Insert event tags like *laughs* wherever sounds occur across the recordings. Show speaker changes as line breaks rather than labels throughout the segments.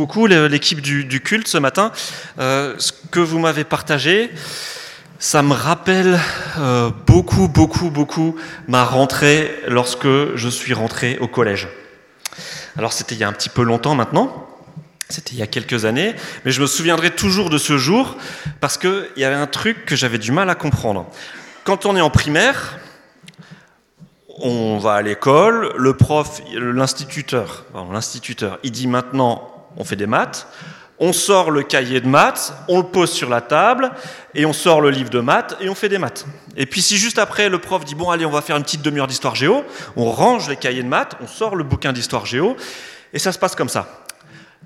beaucoup l'équipe du, culte ce matin. Euh, ce que vous m'avez partagé, ça me rappelle euh, beaucoup, beaucoup, beaucoup ma rentrée lorsque je suis rentré au collège. Alors c'était il y a un petit peu longtemps maintenant, c'était il y a quelques années, mais je me souviendrai toujours de ce jour parce qu'il y avait un truc que j'avais du mal à comprendre. Quand on est en primaire, on va à l'école, le prof, l'instituteur, l'instituteur, il dit maintenant on fait des maths, on sort le cahier de maths, on le pose sur la table, et on sort le livre de maths, et on fait des maths. Et puis si juste après le prof dit, bon allez, on va faire une petite demi-heure d'histoire géo, on range les cahiers de maths, on sort le bouquin d'histoire géo, et ça se passe comme ça.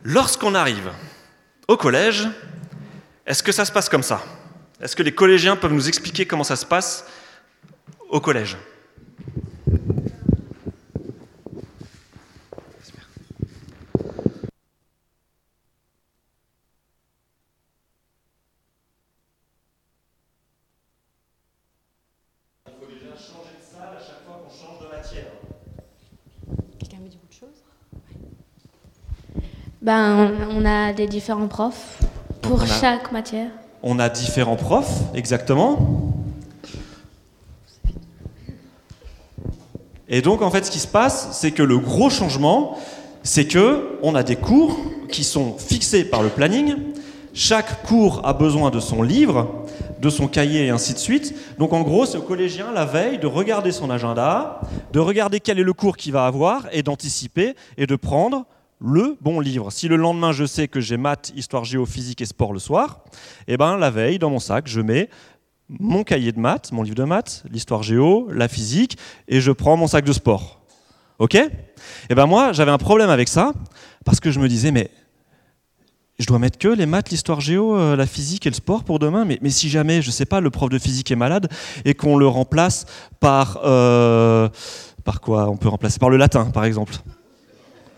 Lorsqu'on arrive au collège, est-ce que ça se passe comme ça? Est-ce que les collégiens peuvent nous expliquer comment ça se passe au collège
Ben, on a des différents profs pour chaque matière.
On a différents profs, exactement. Et donc, en fait, ce qui se passe, c'est que le gros changement, c'est que on a des cours qui sont fixés par le planning. Chaque cours a besoin de son livre, de son cahier et ainsi de suite. Donc en gros, c'est au collégien la veille de regarder son agenda, de regarder quel est le cours qu'il va avoir et d'anticiper et de prendre le bon livre. Si le lendemain je sais que j'ai maths, histoire géo, physique et sport le soir, eh ben la veille dans mon sac je mets mon cahier de maths, mon livre de maths, l'histoire géo, la physique et je prends mon sac de sport. Ok? Eh ben moi j'avais un problème avec ça parce que je me disais mais je dois mettre que les maths, l'histoire géo, euh, la physique et le sport pour demain. Mais, mais, si jamais, je sais pas, le prof de physique est malade et qu'on le remplace par euh, par quoi? On peut remplacer par le latin, par exemple.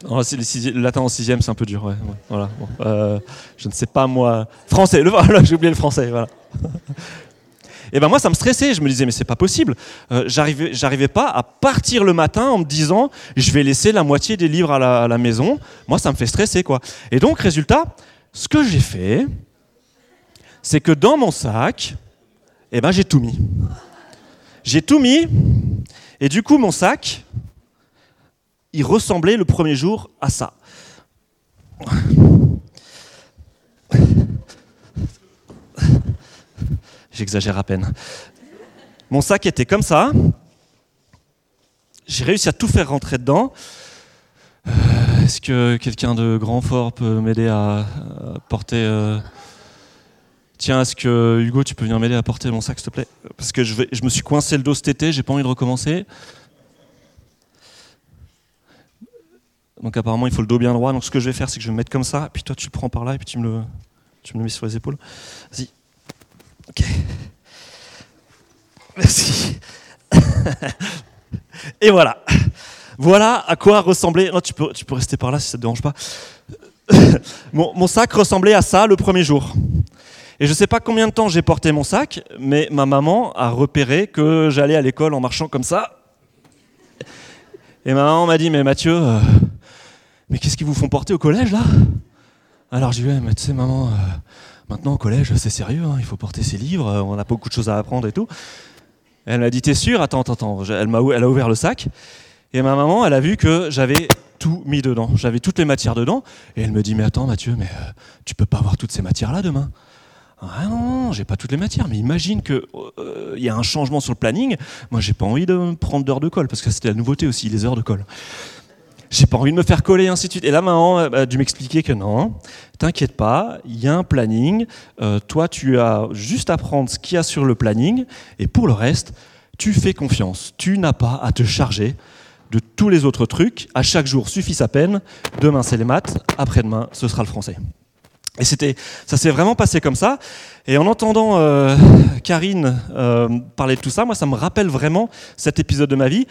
Oh, le, latin en sixième, c'est un peu dur. voilà, euh, je ne sais pas moi. Français, *laughs* j'ai oublié le français. Voilà. *laughs* Et ben moi, ça me stressait. Je me disais, mais c'est pas possible. Euh, j'arrivais, j'arrivais pas à partir le matin en me disant, je vais laisser la moitié des livres à la, maison. Moi, ça me fait stresser, quoi. Et donc, résultat, ce que j'ai fait, c'est que dans mon sac, eh ben, j'ai tout mis. J'ai tout mis. Et du coup, mon sac, il ressemblait le premier jour à ça. J'exagère à peine. Mon sac était comme ça. J'ai réussi à tout faire rentrer dedans. Euh, est-ce que quelqu'un de grand fort peut m'aider à, porter euh, Tiens, est-ce que Hugo, tu peux venir m'aider à porter mon sac, s'il te plaît? Parce que je, je me suis coincé le dos cet été, j'ai pas envie de recommencer. Donc apparemment, il faut le dos bien droit. Donc ce que je vais faire, c'est que je vais me mettre comme ça, puis toi tu prends par là, et puis tu me le, tu me le mets sur les épaules. Vas-y. Ok. *laughs* Merci. *laughs* et voilà. Voilà à quoi ressemblait. tu, peux, tu peux rester par là si ça ne te dérange pas. *laughs* mon, mon sac ressemblait à ça le premier jour. Et je ne sais pas combien de temps j'ai porté mon sac, mais ma maman a repéré que j'allais à l'école en marchant comme ça. Et ma maman m'a dit, mais Mathieu, euh, mais qu'est-ce qu'ils vous font porter au collège là? Alors j'ai dit, mais tu sais maman, euh, maintenant au collège c'est sérieux, hein, il faut porter ses livres, euh, on a beaucoup de choses à apprendre et tout. Elle m'a dit, t'es sûr? Attends, attends, attends. Elle, elle a ouvert le sac et ma maman, elle a vu que j'avais tout mis dedans, j'avais toutes les matières dedans et elle me dit, mais attends Mathieu, mais euh, tu peux pas avoir toutes ces matières là demain? Ah non, non, j'ai pas toutes les matières, mais imagine qu'il il y a un changement sur le planning. Moi, j'ai pas envie de prendre d'heures de colle parce que c'était la nouveauté aussi, les heures de colle j'ai pas envie de me faire coller, ainsi de suite. Et là, maman a dû m'expliquer que non, t'inquiète pas, il y a un planning. Euh, toi, tu as juste à prendre ce qu'il y a sur le planning, et pour le reste, tu fais confiance. Tu n'as pas à te charger de tous les autres trucs. À chaque jour suffit sa peine. Demain, c'est les maths. Après-demain, ce sera le français. Et c'était, ça s'est vraiment passé comme ça. Et en entendant euh, Karine euh, parler de tout ça, moi, ça me rappelle vraiment cet épisode de ma vie.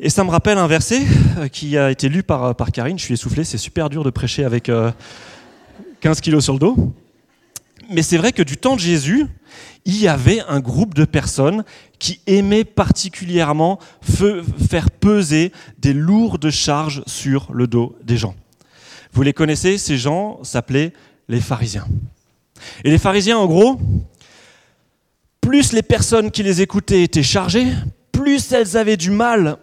Et ça me rappelle un verset euh, qui a été lu par, euh, par Karine. Je suis essoufflé, c'est super dur de prêcher avec 15 euh, kilos sur le dos. Mais c'est vrai que du temps de Jésus, il y avait un groupe de personnes qui aimaient particulièrement faire peser des lourdes charges sur le dos des gens. Vous les connaissez, ces gens s'appelaient les pharisiens. Et les pharisiens, en gros, plus les personnes qui les écoutaient étaient chargées, plus elles avaient du mal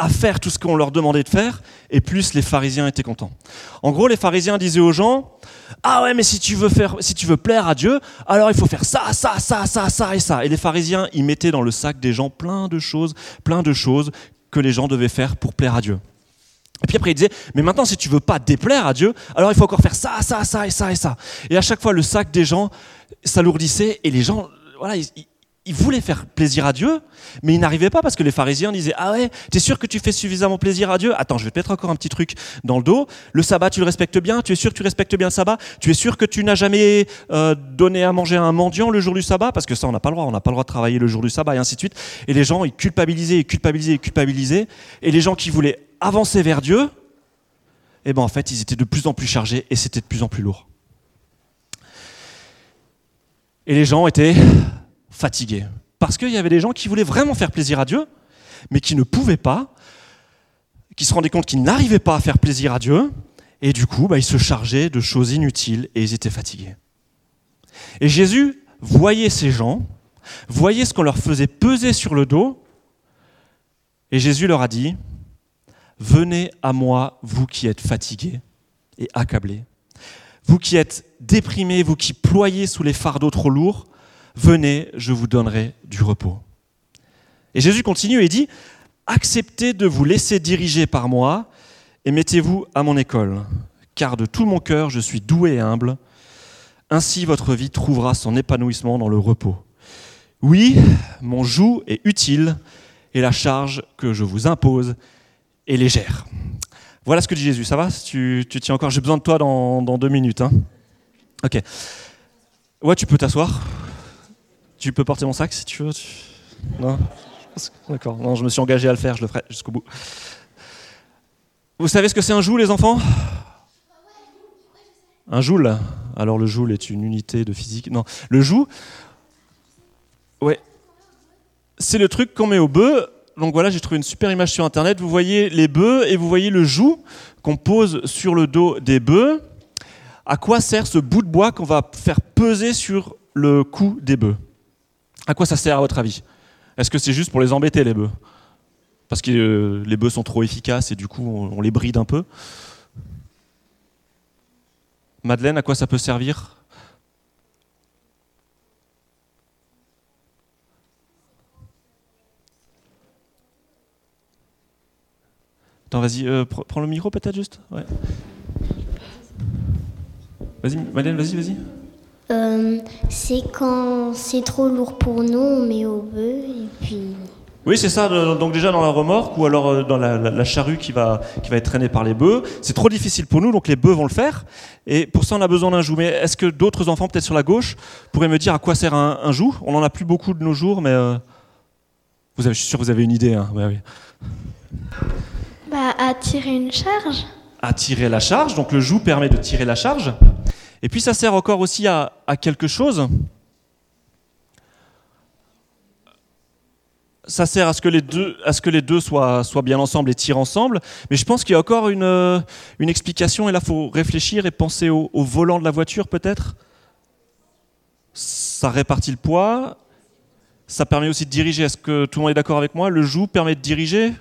à faire tout ce qu'on leur demandait de faire, et plus les pharisiens étaient contents. En gros, les pharisiens disaient aux gens Ah ouais, mais si tu veux faire, si tu veux plaire à Dieu, alors il faut faire ça, ça, ça, ça, ça et ça. Et les pharisiens, ils mettaient dans le sac des gens plein de choses, plein de choses que les gens devaient faire pour plaire à Dieu. Et puis après, ils disaient, mais maintenant, si tu veux pas déplaire à Dieu, alors il faut encore faire ça, ça, ça et ça et ça. Et à chaque fois, le sac des gens s'alourdissait et les gens, voilà, ils, ils voulaient faire plaisir à Dieu, mais ils n'arrivaient pas parce que les pharisiens disaient Ah ouais, t'es sûr que tu fais suffisamment plaisir à Dieu? Attends, je vais te mettre encore un petit truc dans le dos. Le sabbat, tu le respectes bien? Tu es sûr que tu respectes bien le sabbat? Tu es sûr que tu n'as jamais euh, donné à manger à un mendiant le jour du sabbat? Parce que ça, on n'a pas le droit. On n'a pas le droit de travailler le jour du sabbat et ainsi de suite. Et les gens, ils culpabilisaient, ils culpabilisaient, ils culpabilisaient. Et les gens qui voulaient avancer vers Dieu, eh ben en fait, ils étaient de plus en plus chargés et c'était de plus en plus lourd. Et les gens étaient fatigués. Parce qu'il y avait des gens qui voulaient vraiment faire plaisir à Dieu, mais qui ne pouvaient pas, qui se rendaient compte qu'ils n'arrivaient pas à faire plaisir à Dieu, et du coup, bah, ils se chargeaient de choses inutiles et ils étaient fatigués. Et Jésus voyait ces gens, voyait ce qu'on leur faisait peser sur le dos, et Jésus leur a dit, Venez à moi, vous qui êtes fatigués et accablés, vous qui êtes déprimés, vous qui ployez sous les fardeaux trop lourds, venez, je vous donnerai du repos. Et Jésus continue et dit, acceptez de vous laisser diriger par moi et mettez-vous à mon école, car de tout mon cœur je suis doué et humble. Ainsi votre vie trouvera son épanouissement dans le repos. Oui, mon joug est utile et la charge que je vous impose est légère. Voilà ce que dit Jésus. Ça va? Tu, tu tiens encore? J'ai besoin de toi dans, dans deux minutes. Hein ok. Ouais, tu peux t'asseoir. Tu peux porter mon sac si tu veux. Non D'accord. Non, je me suis engagé à le faire, je le ferai jusqu'au bout. Vous savez ce que c'est un joule, les enfants? Un joule? Alors le joule est une unité de physique. Non, le joule, ouais, c'est le truc qu'on met au bœuf. Donc voilà, j'ai trouvé une super image sur internet. Vous voyez les bœufs et vous voyez le joug qu'on pose sur le dos des bœufs. À quoi sert ce bout de bois qu'on va faire peser sur le cou des bœufs? À quoi ça sert à votre avis? Est-ce que c'est juste pour les embêter les bœufs? Parce que euh, les bœufs sont trop efficaces et du coup on, les bride un peu. Madeleine, à quoi ça peut servir? Attends, vas-y, euh, pr- prends le micro peut-être juste? Vas-y, Madeleine, vas-y, vas-y.
Euh, c'est quand c'est trop lourd pour nous, on met au bœuf et puis.
Oui, c'est ça. Donc déjà dans la remorque ou alors euh, dans la, la- la charrue qui va, qui va être traînée par les bœufs. C'est trop difficile pour nous, donc les bœufs vont le faire. Et pour ça, on a besoin d'un joug. Mais est-ce que d'autres enfants, peut-être sur la gauche, pourraient me dire à quoi sert un, un joug? On n'en a plus beaucoup de nos jours, mais euh, vous avez, je suis sûr que vous avez une idée. Hein. Ouais, oui.
Bah, à tirer une charge.
À tirer la charge. Donc le joug permet de tirer la charge. Et puis ça sert encore aussi à, à quelque chose. Ça sert à ce que les deux, à ce que les deux soient, soient bien ensemble et tirent ensemble. Mais je pense qu'il y a encore une, euh, une explication, et là, il faut réfléchir et penser au, au volant de la voiture, peut-être. Ça répartit le poids. Ça permet aussi de diriger. Est-ce que tout le monde est d'accord avec moi? Le joug permet de diriger?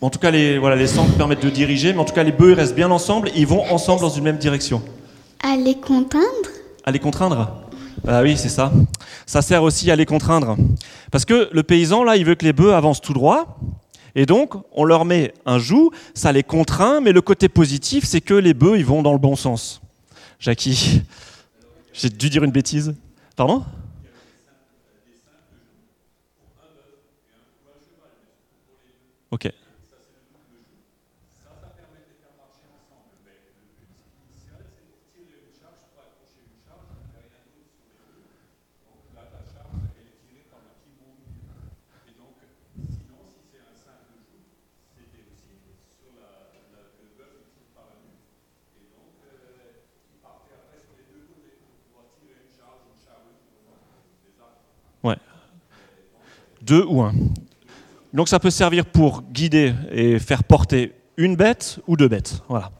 En tout cas, les, voilà, les centres permettent de diriger, mais en tout cas, les bœufs restent bien ensemble et ils vont ensemble dans une même direction.
À les contraindre
À les contraindre Ah oui, c'est ça. Ça sert aussi à les contraindre. Parce que le paysan, là, il veut que les bœufs avancent tout droit. Et donc, on leur met un joug, ça les contraint, mais le côté positif, c'est que les bœufs, ils vont dans le bon sens. Jackie, *laughs* j'ai dû dire une bêtise. Pardon? Ok. Deux ou un. Donc ça peut servir pour guider et faire porter une bête ou deux bêtes. Voilà.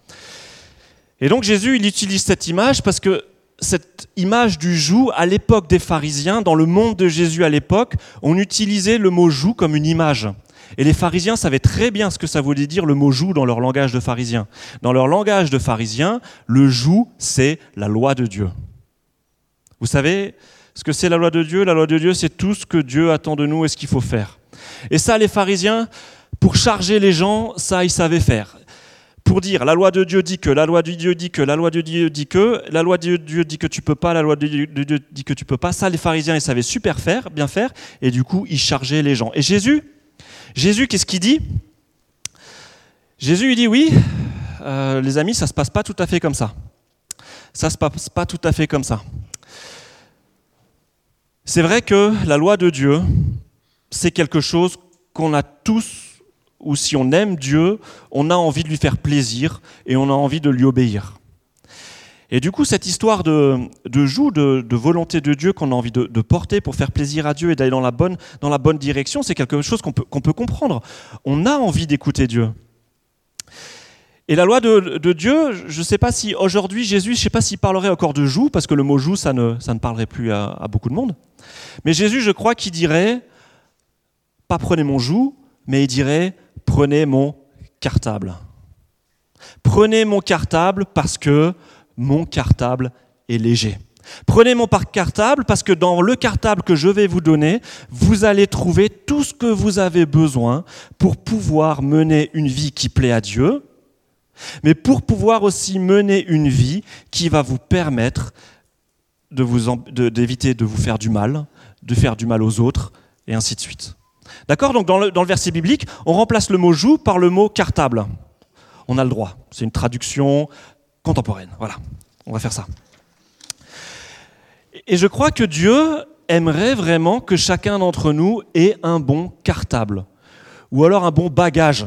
Et donc Jésus, il utilise cette image parce que cette image du joug, à l'époque des pharisiens, dans le monde de Jésus à l'époque, on utilisait le mot joug comme une image. Et les pharisiens savaient très bien ce que ça voulait dire le mot joug dans leur langage de pharisiens. Dans leur langage de pharisiens, le joug, c'est la loi de Dieu. Vous savez ce que c'est la loi de Dieu La loi de Dieu, c'est tout ce que Dieu attend de nous et ce qu'il faut faire. Et ça, les pharisiens, pour charger les gens, ça, ils savaient faire. Pour dire, la loi de Dieu dit que, la loi de Dieu dit que, la loi de Dieu dit que, la loi de Dieu dit que tu peux pas, la loi de Dieu dit que tu peux pas. Ça, les pharisiens, ils savaient super faire, bien faire, et du coup, ils chargeaient les gens. Et Jésus, Jésus, qu'est-ce qu'il dit? Jésus, il dit oui, euh, les amis, ça se passe pas tout à fait comme ça. Ça se passe pas tout à fait comme ça. C'est vrai que la loi de Dieu, c'est quelque chose qu'on a tous, ou si on aime Dieu, on a envie de lui faire plaisir et on a envie de lui obéir. Et du coup, cette histoire de, de de, volonté de Dieu qu'on a envie de, porter pour faire plaisir à Dieu et d'aller dans la bonne, direction, c'est quelque chose qu'on peut comprendre. On a envie d'écouter Dieu. Et la loi de, Dieu, je ne sais pas si aujourd'hui Jésus, je ne sais pas s'il parlerait encore de joug, parce que le mot joug, ça ne, parlerait plus à, beaucoup de monde. Mais Jésus, je crois qu'il dirait, pas prenez mon joug, mais il dirait, prenez mon cartable. Prenez mon cartable parce que mon cartable est léger. Prenez mon cartable parce que dans le cartable que je vais vous donner, vous allez trouver tout ce que vous avez besoin pour pouvoir mener une vie qui plaît à Dieu, mais pour pouvoir aussi mener une vie qui va vous permettre d'éviter de, vous faire du mal, de faire du mal aux autres, et ainsi de suite. D'accord? Donc dans le, verset biblique, on remplace le mot joue par le mot cartable. On a le droit. C'est une traduction contemporaine. Voilà, on va faire ça. Et je crois que Dieu aimerait vraiment que chacun d'entre nous ait un bon cartable, ou alors un bon bagage.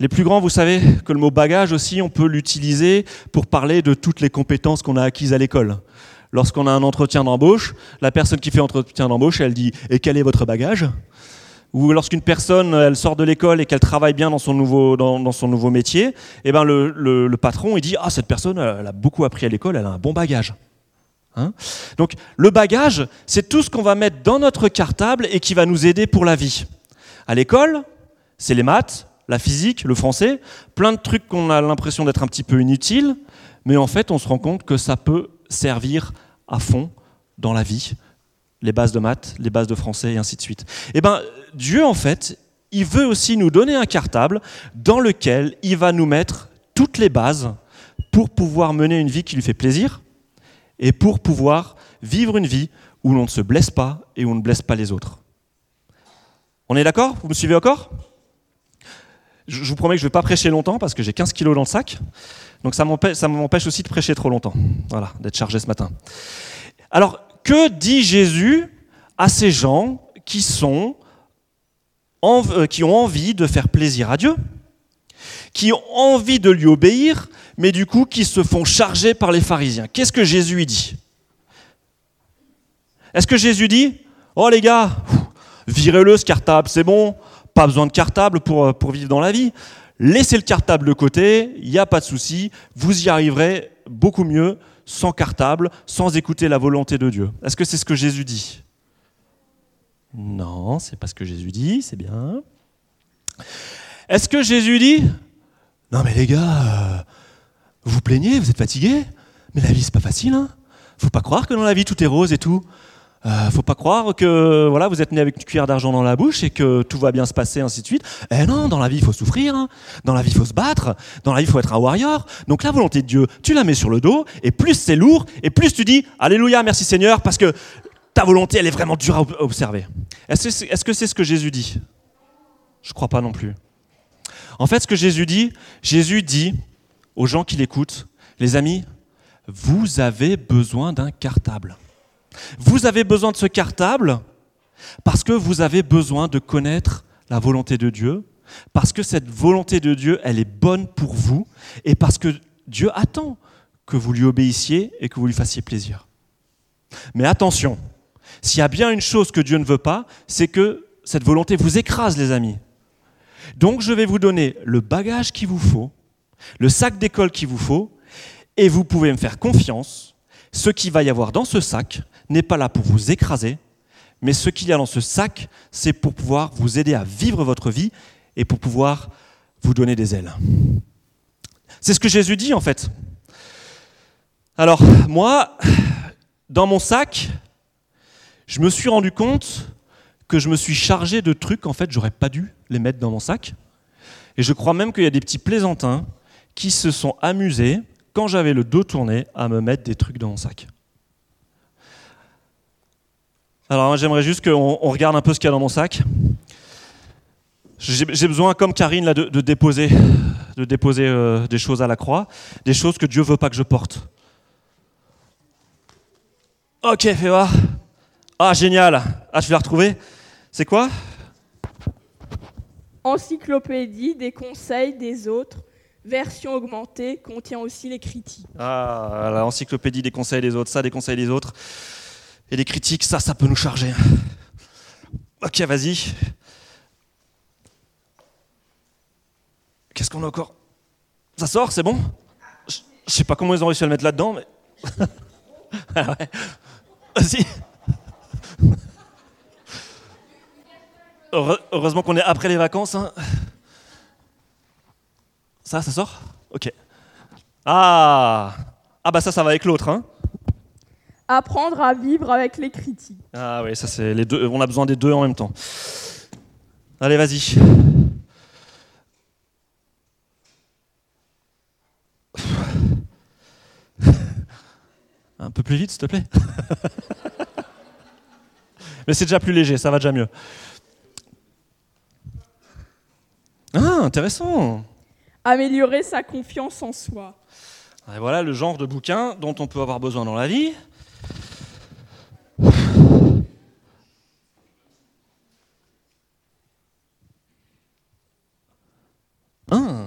Les plus grands, vous savez que le mot bagage aussi, on peut l'utiliser pour parler de toutes les compétences qu'on a acquises à l'école. Lorsqu'on a un entretien d'embauche, la personne qui fait entretien d'embauche, elle dit Et quel est votre bagage? Ou lorsqu'une personne elle sort de l'école et qu'elle travaille bien dans son nouveau, dans, son nouveau métier, eh ben le, le, patron il dit ah cette personne elle a beaucoup appris à l'école, elle a un bon bagage. Hein? Donc le bagage, c'est tout ce qu'on va mettre dans notre cartable et qui va nous aider pour la vie. À l'école, c'est les maths, la physique, le français, plein de trucs qu'on a l'impression d'être un petit peu inutiles, mais en fait on se rend compte que ça peut servir à fond dans la vie, les bases de maths, les bases de français et ainsi de suite. Eh ben, Dieu, en fait, il veut aussi nous donner un cartable dans lequel il va nous mettre toutes les bases pour pouvoir mener une vie qui lui fait plaisir et pour pouvoir vivre une vie où l'on ne se blesse pas et où on ne blesse pas les autres. On est d'accord? Vous me suivez encore? Je vous promets que je ne vais pas prêcher longtemps parce que j'ai 15 kilos dans le sac. Donc ça m'empêche aussi de prêcher trop longtemps. Voilà, d'être chargé ce matin. Alors, que dit Jésus à ces gens qui, sont, euh, qui ont envie de faire plaisir à Dieu, qui ont envie de lui obéir, mais du coup qui se font charger par les pharisiens? Qu'est-ce que Jésus dit? Est-ce que Jésus dit Oh les gars, virez-le ce cartable, c'est bon, pas besoin de cartable pour, euh, pour vivre dans la vie. Laissez le cartable de côté, il n'y a pas de souci, vous y arriverez beaucoup mieux sans cartable, sans écouter la volonté de Dieu. Est-ce que c'est ce que Jésus dit? Non, c'est pas ce que Jésus dit, c'est bien. Est-ce que Jésus dit Non mais les gars, euh, vous vous plaignez, vous êtes fatigués, mais la vie c'est pas facile, hein Faut pas croire que dans la vie tout est rose et tout. Euh, faut pas croire que voilà, vous êtes né avec une cuillère d'argent dans la bouche et que tout va bien se passer, ainsi de suite. Eh non, dans la vie, il faut souffrir. Hein. Dans la vie, il faut se battre. Dans la vie, il faut être un warrior. Donc la volonté de Dieu, tu la mets sur le dos, et plus c'est lourd, et plus tu dis Alléluia, merci Seigneur, parce que ta volonté, elle est vraiment dure à observer. Est-ce que c'est ce que Jésus dit? Je crois pas non plus. En fait, ce que Jésus dit, Jésus dit aux gens qui l'écoutent, les amis, vous avez besoin d'un cartable. Vous avez besoin de ce cartable parce que vous avez besoin de connaître la volonté de Dieu, parce que cette volonté de Dieu, elle est bonne pour vous, et parce que Dieu attend que vous lui obéissiez et que vous lui fassiez plaisir. Mais attention, s'il y a bien une chose que Dieu ne veut pas, c'est que cette volonté vous écrase, les amis. Donc je vais vous donner le bagage qu'il vous faut, le sac d'école qu'il vous faut, et vous pouvez me faire confiance. Ce qu'il va y avoir dans ce sac n'est pas là pour vous écraser, mais ce qu'il y a dans ce sac, c'est pour pouvoir vous aider à vivre votre vie et pour pouvoir vous donner des ailes. C'est ce que Jésus dit en fait. Alors moi, dans mon sac, je me suis rendu compte que je me suis chargé de trucs, en fait, j'aurais pas dû les mettre dans mon sac. Et je crois même qu'il y a des petits plaisantins qui se sont amusés, quand j'avais le dos tourné, à me mettre des trucs dans mon sac. Alors j'aimerais juste qu'on regarde un peu ce qu'il y a dans mon sac. J'ai besoin, comme Karine, là, de, déposer, de déposer euh, des choses à la croix, des choses que Dieu veut pas que je porte. Ok, fais voir. Ah, génial. Ah, je vais la retrouver. C'est quoi?
Encyclopédie des conseils des autres, version augmentée, contient aussi les critiques.
Ah, l'encyclopédie des conseils des autres, ça, des conseils des autres. Et les critiques, ça, ça peut nous charger. Ok, vas-y. Qu'est-ce qu'on a encore? Ça sort, c'est bon? Je sais pas comment ils ont réussi à le mettre là-dedans, mais. *laughs* ah ouais. Vas-y. Heureusement qu'on est après les vacances. Hein. Ça, ça sort? Ok. Ah Ah bah ça, ça va avec l'autre. Hein.
Apprendre à vivre avec les critiques.
Ah oui, ça c'est les deux. On a besoin des deux en même temps. Allez, vas-y. Un peu plus vite, s'il te plaît. *laughs* Mais c'est déjà plus léger, ça va déjà mieux. Ah, intéressant.
Améliorer sa confiance en soi.
Et voilà le genre de bouquin dont on peut avoir besoin dans la vie.
Ah.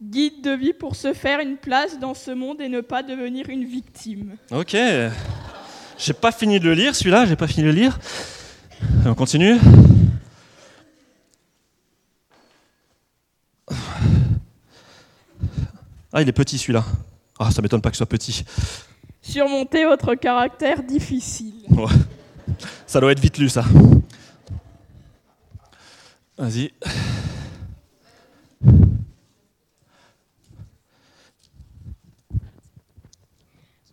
Guide de vie pour se faire une place dans ce monde et ne pas devenir une victime.
Ok. J'ai pas fini de le lire, celui-là, j'ai pas fini de le lire. On continue. Ah, il est petit celui-là. Ah, ça m'étonne pas que ce soit petit.
Surmonter votre caractère difficile.
Ça doit être vite lu, ça. Vas-y.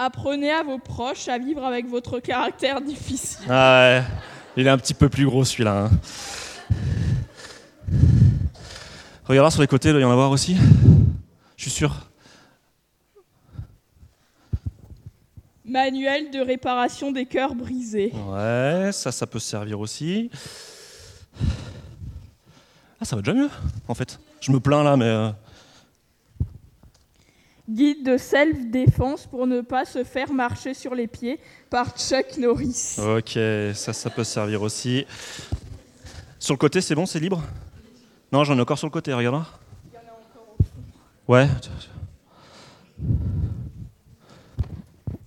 Apprenez à vos proches à vivre avec votre caractère difficile.
Ah ouais, il est un petit peu plus gros celui-là. Hein. Regardez sur les côtés, il doit y en avoir aussi. Je suis sûr.
Manuel de réparation des cœurs brisés.
Ouais, ça, ça peut servir aussi. Ah, ça va déjà mieux, en fait. Je me plains là, mais. Euh,
Guide de self-défense pour ne pas se faire marcher sur les pieds par Chuck Norris.
Ok, ça, ça peut servir aussi. Sur le côté, c'est bon, c'est libre? Non, j'en ai encore sur le côté, regarde. Il y en a encore au fond. Ouais.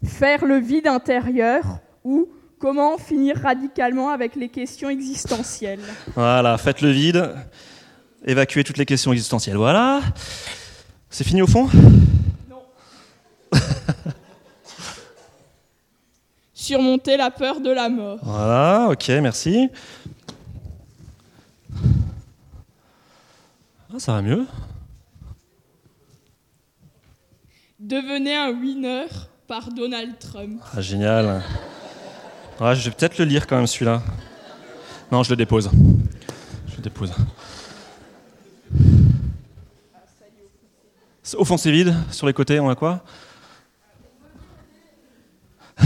Faire le vide intérieur ou comment finir radicalement avec les questions existentielles.
Voilà, faites le vide, évacuez toutes les questions existentielles. Voilà. C'est fini au fond? *laughs*
Surmonter la peur de la mort.
Voilà, ok, merci. Ah, ça va mieux.
Devenez un winner par Donald Trump.
Ah, génial. je vais peut-être le lire quand même celui-là. Non, je le dépose. Je le dépose. Au fond, c'est vide. Sur les côtés, on a quoi? *laughs*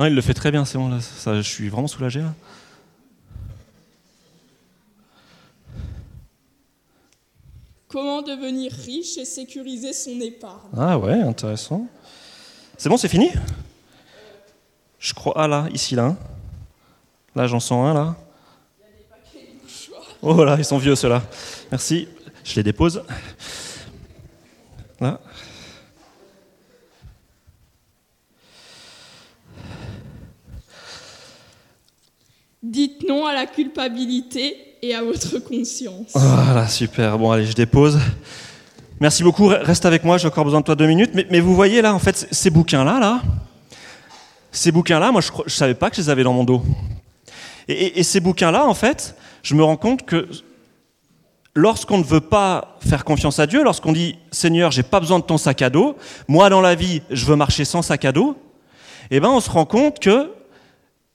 Non, il le fait très bien, c'est bon, là, ça, je suis vraiment soulagé. Là.
Comment devenir riche et sécuriser son épargne?
Ah ouais, intéressant. C'est bon, c'est fini? Je crois. Ah là, ici, là. Là, j'en sens un, là. Oh là, ils sont vieux, ceux-là. Merci. Je les dépose. Là.
Dites non à la culpabilité et à votre conscience.
Voilà, super. Bon, allez, je dépose. Merci beaucoup. Reste avec moi, j'ai encore besoin de toi deux minutes. Mais, vous voyez là, en fait, ces bouquins-là, là, ces bouquins-là, moi, je ne savais pas que je les avais dans mon dos. Et, et ces bouquins-là, en fait, je me rends compte que lorsqu'on ne veut pas faire confiance à Dieu, lorsqu'on dit Seigneur, j'ai pas besoin de ton sac à dos, moi dans la vie, je veux marcher sans sac à dos, eh ben on se rend compte que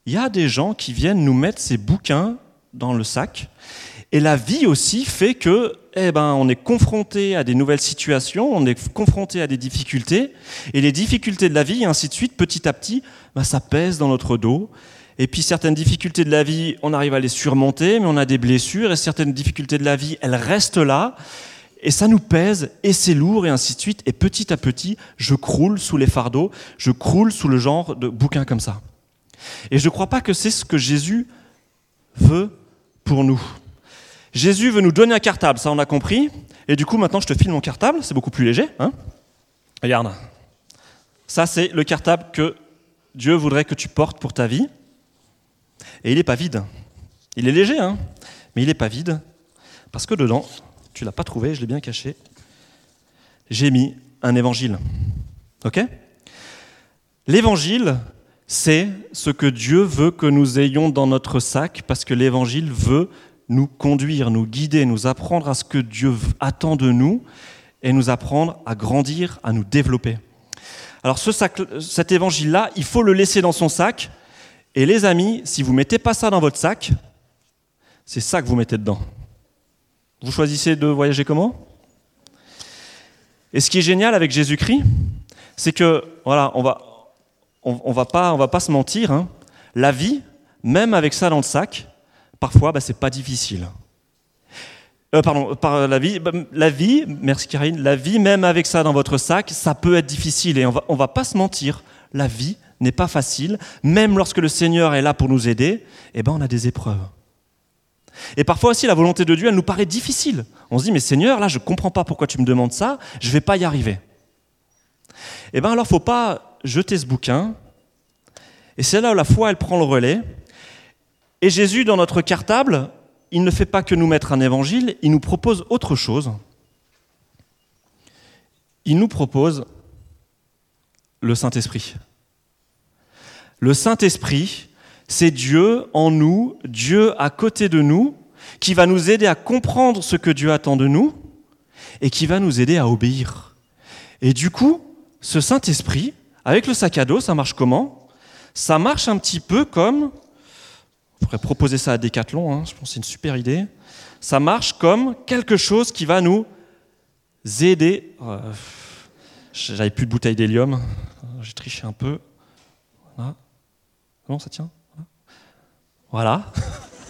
il y a des gens qui viennent nous mettre ces bouquins dans le sac. Et la vie aussi fait que, eh ben, on est confronté à des nouvelles situations, on est confronté à des difficultés, et les difficultés de la vie, et ainsi de suite, petit à petit, ben, ça pèse dans notre dos. Et puis certaines difficultés de la vie, on arrive à les surmonter, mais on a des blessures, et certaines difficultés de la vie, elles restent là, et ça nous pèse, et c'est lourd, et ainsi de suite. Et petit à petit, je croule sous les fardeaux, je croule sous le genre de bouquins comme ça. Et je ne crois pas que c'est ce que Jésus veut pour nous. Jésus veut nous donner un cartable, ça on a compris. Et du coup, maintenant, je te file mon cartable, c'est beaucoup plus léger. Hein Regarde. Ça, c'est le cartable que Dieu voudrait que tu portes pour ta vie. Et il n'est pas vide. Il est léger, hein mais il n'est pas vide. Parce que dedans, tu l'as pas trouvé, je l'ai bien caché. J'ai mis un évangile. OK? L'évangile, c'est ce que Dieu veut que nous ayons dans notre sac, parce que l'Évangile veut nous conduire, nous guider, nous apprendre à ce que Dieu attend de nous et nous apprendre à grandir, à nous développer. Alors ce sac, cet évangile-là, il faut le laisser dans son sac. Et les amis, si vous ne mettez pas ça dans votre sac, c'est ça que vous mettez dedans. Vous choisissez de voyager comment? Et ce qui est génial avec Jésus-Christ, c'est que, voilà, on va, on, va pas, va pas se mentir. Hein. La vie, même avec ça dans le sac, parfois, bah, c'est pas difficile. Euh, pardon, par la vie, bah, la vie, merci Karine, la vie, même avec ça dans votre sac, ça peut être difficile et on va, on va pas se mentir. La vie n'est pas facile, même lorsque le Seigneur est là pour nous aider. Eh ben, on a des épreuves. Et parfois aussi, la volonté de Dieu, elle nous paraît difficile. On se dit, mais Seigneur, là, je ne comprends pas pourquoi tu me demandes ça, je ne vais pas y arriver. Eh bien, alors, faut pas jeter ce bouquin. Et c'est là où la foi, elle prend le relais. Et Jésus, dans notre cartable, il ne fait pas que nous mettre un évangile, il nous propose autre chose. Il nous propose le Saint-Esprit. Le Saint-Esprit, c'est Dieu en nous, Dieu à côté de nous, qui va nous aider à comprendre ce que Dieu attend de nous et qui va nous aider à obéir. Et du coup, ce Saint-Esprit, avec le sac à dos, ça marche comment? Ça marche un petit peu comme, pourrait proposer ça à Decathlon, hein, je pense que c'est une super idée. Ça marche comme quelque chose qui va nous aider. Euh, j'avais plus de bouteille d'hélium, j'ai triché un peu. Voilà. Ça tient? Voilà.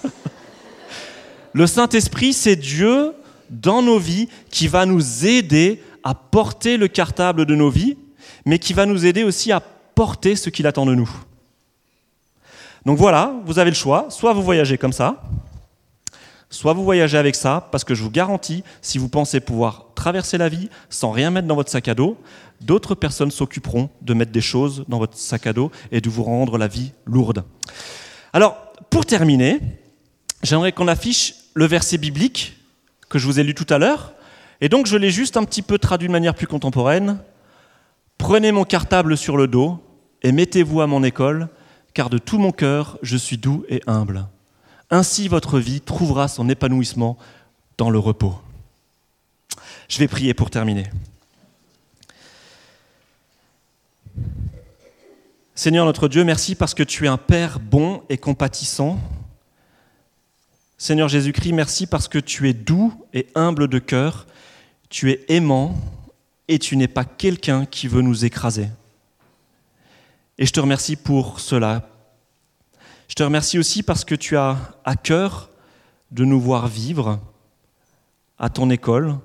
*laughs* le Saint-Esprit, c'est Dieu dans nos vies qui va nous aider à porter le cartable de nos vies mais qui va nous aider aussi à porter ce qu'il attend de nous. Donc voilà, vous avez le choix, soit vous voyagez comme ça, soit vous voyagez avec ça, parce que je vous garantis, si vous pensez pouvoir traverser la vie sans rien mettre dans votre sac à dos, d'autres personnes s'occuperont de mettre des choses dans votre sac à dos et de vous rendre la vie lourde. Alors, pour terminer, j'aimerais qu'on affiche le verset biblique que je vous ai lu tout à l'heure, et donc je l'ai juste un petit peu traduit de manière plus contemporaine. Prenez mon cartable sur le dos et mettez-vous à mon école, car de tout mon cœur je suis doux et humble. Ainsi votre vie trouvera son épanouissement dans le repos. Je vais prier pour terminer. Seigneur notre Dieu, merci parce que tu es un Père bon et compatissant. Seigneur Jésus-Christ, merci parce que tu es doux et humble de cœur, tu es aimant et tu n'es pas quelqu'un qui veut nous écraser. Et je te remercie pour cela. Je te remercie aussi parce que tu as à cœur de nous voir vivre à ton école,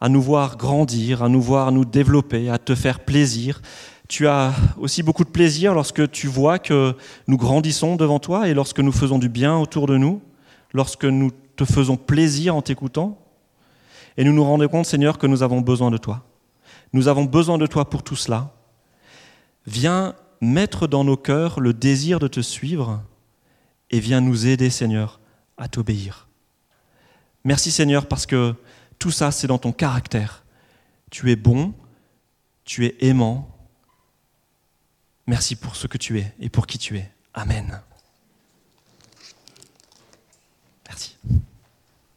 à nous voir grandir, à nous voir nous développer, à te faire plaisir. Tu as aussi beaucoup de plaisir lorsque tu vois que nous grandissons devant toi et lorsque nous faisons du bien autour de nous, lorsque nous te faisons plaisir en t'écoutant. Et nous nous rendons compte, Seigneur, que nous avons besoin de toi. Nous avons besoin de toi pour tout cela. Viens mettre dans nos cœurs le désir de te suivre et viens nous aider, Seigneur, à t'obéir. Merci, Seigneur, parce que tout ça, c'est dans ton caractère. Tu es bon, tu es aimant. Merci pour ce que tu es et pour qui tu es. Amen. Merci.